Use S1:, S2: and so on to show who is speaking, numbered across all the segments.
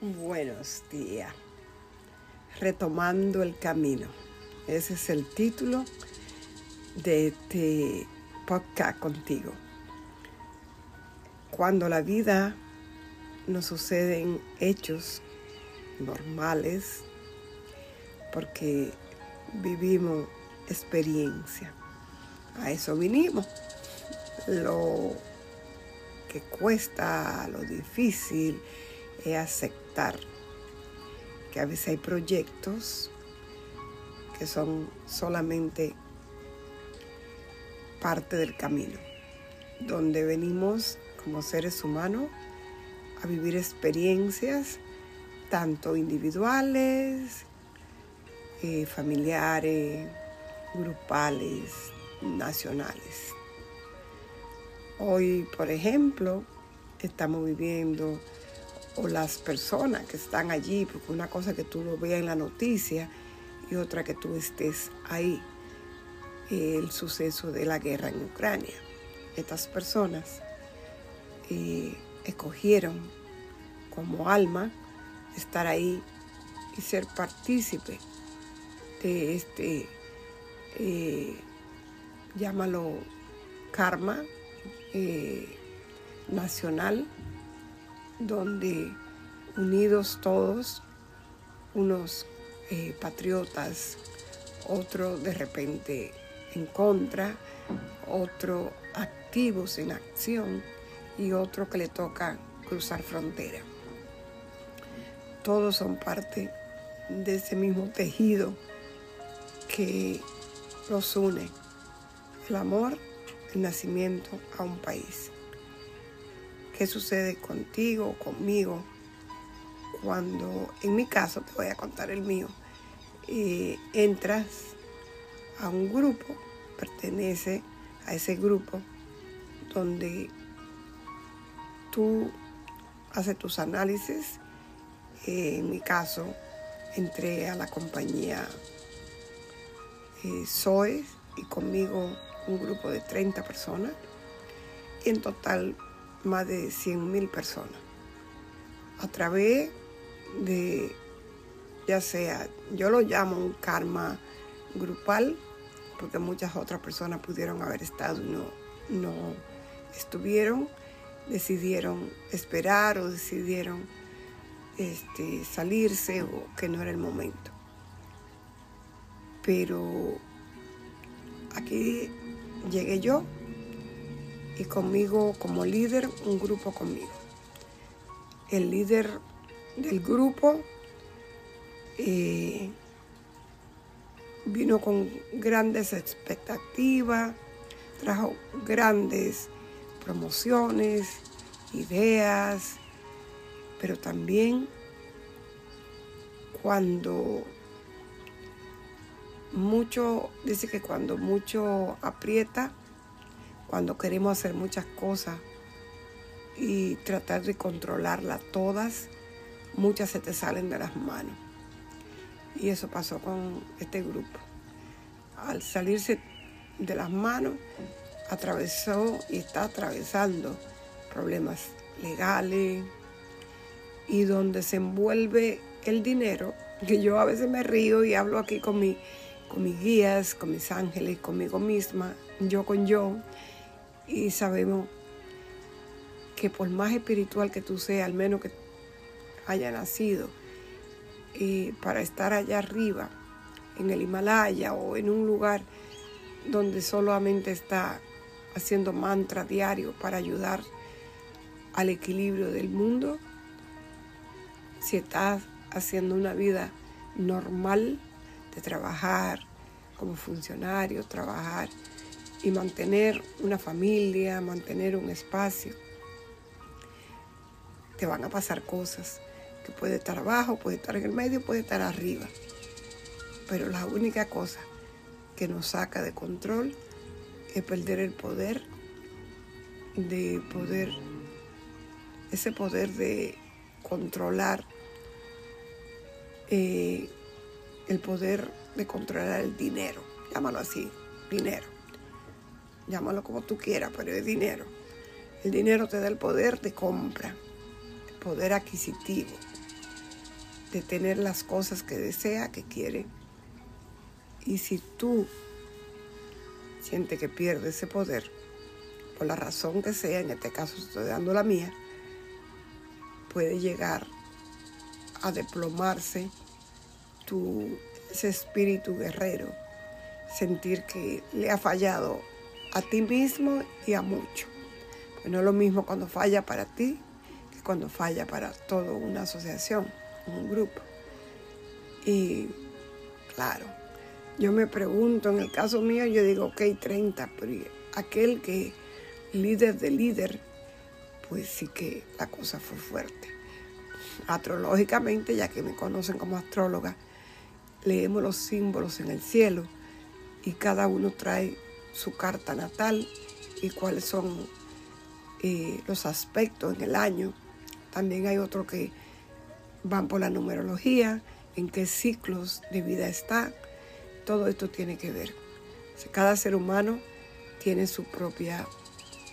S1: Buenos días. Retomando el camino. Ese es el título de este podcast contigo. Cuando la vida nos suceden hechos normales, porque vivimos experiencia. A eso vinimos. Lo que cuesta, lo difícil, es aceptar que a veces hay proyectos que son solamente parte del camino, donde venimos como seres humanos a vivir experiencias tanto individuales, eh, familiares, grupales, nacionales. Hoy, por ejemplo, estamos viviendo o las personas que están allí, porque una cosa que tú lo veas en la noticia y otra que tú estés ahí, el suceso de la guerra en Ucrania. Estas personas eh, escogieron como alma estar ahí y ser partícipe de este, eh, llámalo karma eh, nacional donde unidos todos, unos eh, patriotas, otro de repente en contra, otro activos en acción y otro que le toca cruzar frontera. Todos son parte de ese mismo tejido que los une, el amor, el nacimiento a un país qué sucede contigo conmigo cuando, en mi caso, te voy a contar el mío, eh, entras a un grupo, pertenece a ese grupo donde tú haces tus análisis. Eh, en mi caso, entré a la compañía eh, y conmigo un grupo de 30 personas. En total más de 100 personas a través de, ya sea, yo lo llamo un karma grupal, porque muchas otras personas pudieron haber estado y no, no estuvieron, decidieron esperar o decidieron este, salirse o que no era el momento. Pero aquí llegué yo y conmigo como líder un grupo conmigo. El líder del grupo eh, vino con grandes expectativas, trajo grandes promociones, ideas, pero también cuando mucho, dice que cuando mucho aprieta, cuando queremos hacer muchas cosas y tratar de controlarlas todas, muchas se te salen de las manos. Y eso pasó con este grupo. Al salirse de las manos, atravesó y está atravesando problemas legales y donde se envuelve el dinero, que yo a veces me río y hablo aquí con, mi, con mis guías, con mis ángeles, conmigo misma, yo con yo, y sabemos que por más espiritual que tú seas, al menos que haya nacido, y para estar allá arriba, en el Himalaya o en un lugar donde solamente está haciendo mantra diario para ayudar al equilibrio del mundo, si estás haciendo una vida normal de trabajar como funcionario, trabajar y mantener una familia, mantener un espacio. Te van a pasar cosas que puede estar abajo, puede estar en el medio, puede estar arriba. Pero la única cosa que nos saca de control es perder el poder de poder, ese poder de controlar, eh, el poder de controlar el dinero, llámalo así, dinero llámalo como tú quieras, pero es dinero. El dinero te da el poder de compra, el poder adquisitivo. de tener las cosas que desea, que quiere. Y si tú sientes que pierde ese poder, por la razón que sea, en este caso estoy dando la mía, puede llegar a deplomarse tu, ese espíritu guerrero, sentir que le ha fallado a ti mismo y a mucho. Pues no es lo mismo cuando falla para ti que cuando falla para toda una asociación, un grupo. Y claro, yo me pregunto, en el caso mío, yo digo, ok, 30, pero aquel que líder de líder, pues sí que la cosa fue fuerte. Astrológicamente, ya que me conocen como astróloga, leemos los símbolos en el cielo y cada uno trae su carta natal y cuáles son eh, los aspectos en el año. También hay otros que van por la numerología, en qué ciclos de vida está. Todo esto tiene que ver. Cada ser humano tiene su propia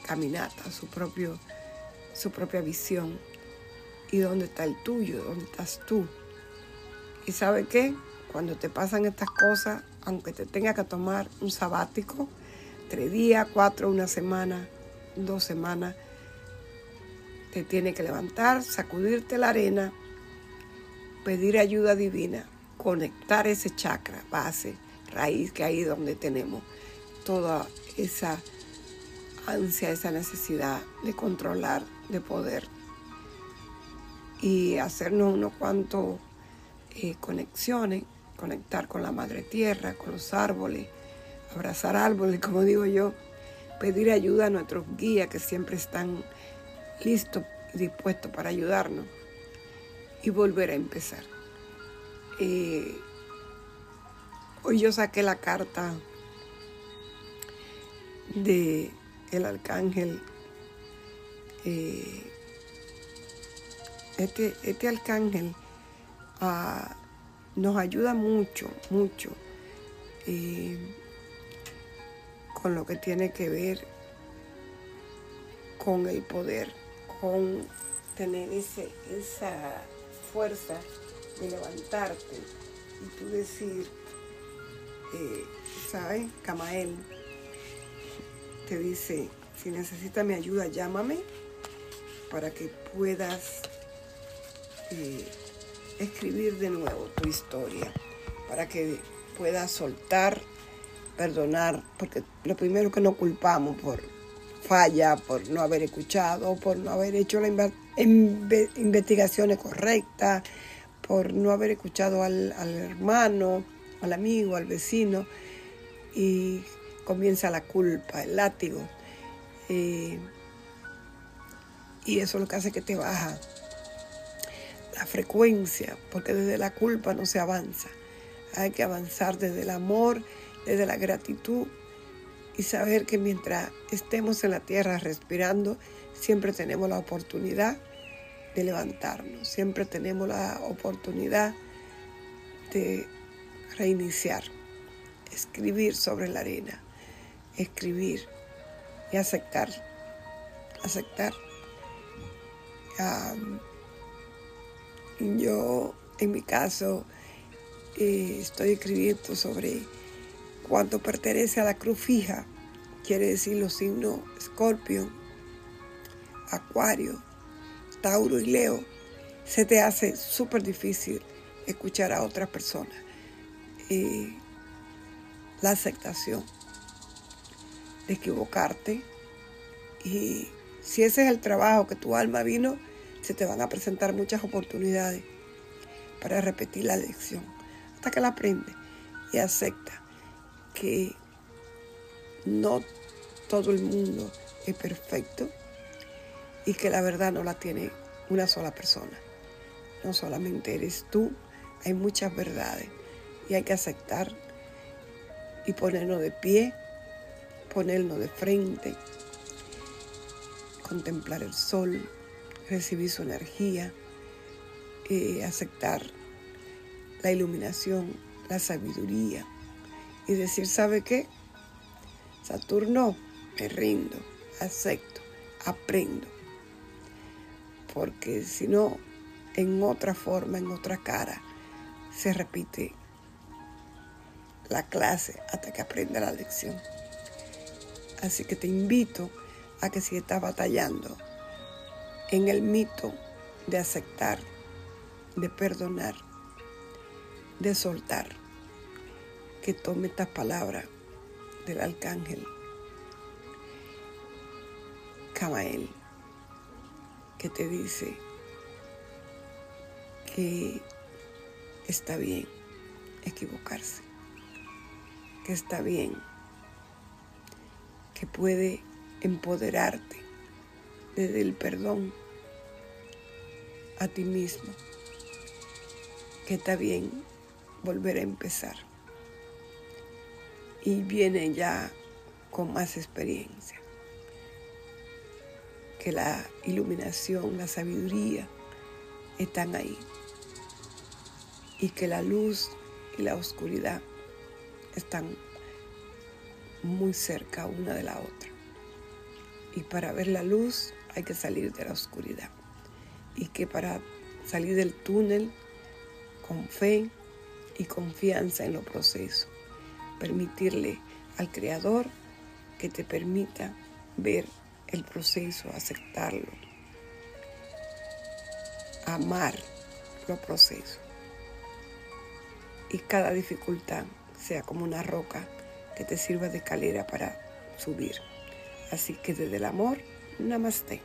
S1: caminata, su, propio, su propia visión. ¿Y dónde está el tuyo? ¿Dónde estás tú? ¿Y sabe qué? Cuando te pasan estas cosas, aunque te tenga que tomar un sabático, tres días, cuatro, una semana, dos semanas, te tiene que levantar, sacudirte la arena, pedir ayuda divina, conectar ese chakra, base, raíz, que ahí es donde tenemos toda esa ansia, esa necesidad de controlar, de poder. Y hacernos unos cuantos eh, conexiones, conectar con la madre tierra, con los árboles, abrazar árboles, como digo yo, pedir ayuda a nuestros guías que siempre están listos y dispuestos para ayudarnos y volver a empezar. Eh, hoy yo saqué la carta de el arcángel, eh, este, este, arcángel ah, nos ayuda mucho, mucho eh, con lo que tiene que ver con el poder, con tener ese, esa fuerza de levantarte y tú decir, eh, ¿sabes? Camael, te dice, si necesitas mi ayuda, llámame para que puedas eh, escribir de nuevo tu historia, para que puedas soltar, perdonar, porque lo primero que no culpamos por falla, por no haber escuchado, por no haber hecho las investigaciones correctas, por no haber escuchado al, al hermano, al amigo, al vecino, y comienza la culpa, el látigo. Eh, y eso es lo que hace que te baja la frecuencia, porque desde la culpa no se avanza. Hay que avanzar desde el amor, desde la gratitud y saber que mientras estemos en la tierra respirando, siempre tenemos la oportunidad de levantarnos, siempre tenemos la oportunidad de reiniciar, escribir sobre la arena escribir y aceptar. Aceptar. yo, en mi caso, eh, estoy escribiendo sobre cuánto pertenece a la cruz fija, quiere decir los signos Escorpio, Acuario, Tauro y Leo, se te hace súper difícil escuchar a otras personas. Eh, la aceptación de equivocarte. Y si ese es el trabajo que tu alma vino, se te van a presentar muchas oportunidades para repetir la lección. Hasta que la aprendes y acepta que no todo el mundo es perfecto y que la verdad no la tiene una sola persona. No solamente eres tú, hay muchas verdades y hay que aceptar y ponernos de pie ponernos de frente, contemplar el sol, recibir su energía, eh, aceptar la iluminación, la sabiduría y decir, ¿sabe qué? Saturno, me rindo, acepto, aprendo. Porque si no, en otra forma, en otra cara, se repite la clase hasta que aprenda la lección. Así que te invito a que si estás batallando en el mito de aceptar, de perdonar, de soltar, que tome estas palabras del arcángel Camael, que te dice que está bien equivocarse, que está bien, que puede empoderarte desde el perdón a ti mismo, que está bien volver a empezar. Y viene ya con más experiencia, que la iluminación, la sabiduría están ahí y que la luz y la oscuridad están muy cerca una de la otra. Y para ver la luz hay que salir de la oscuridad. Y que para salir del túnel con fe y confianza en los procesos, permitirle al Creador que te permita ver el proceso, aceptarlo, amar los procesos y cada dificultad sea como una roca que te sirva de escalera para subir. Así que desde el amor, namaste.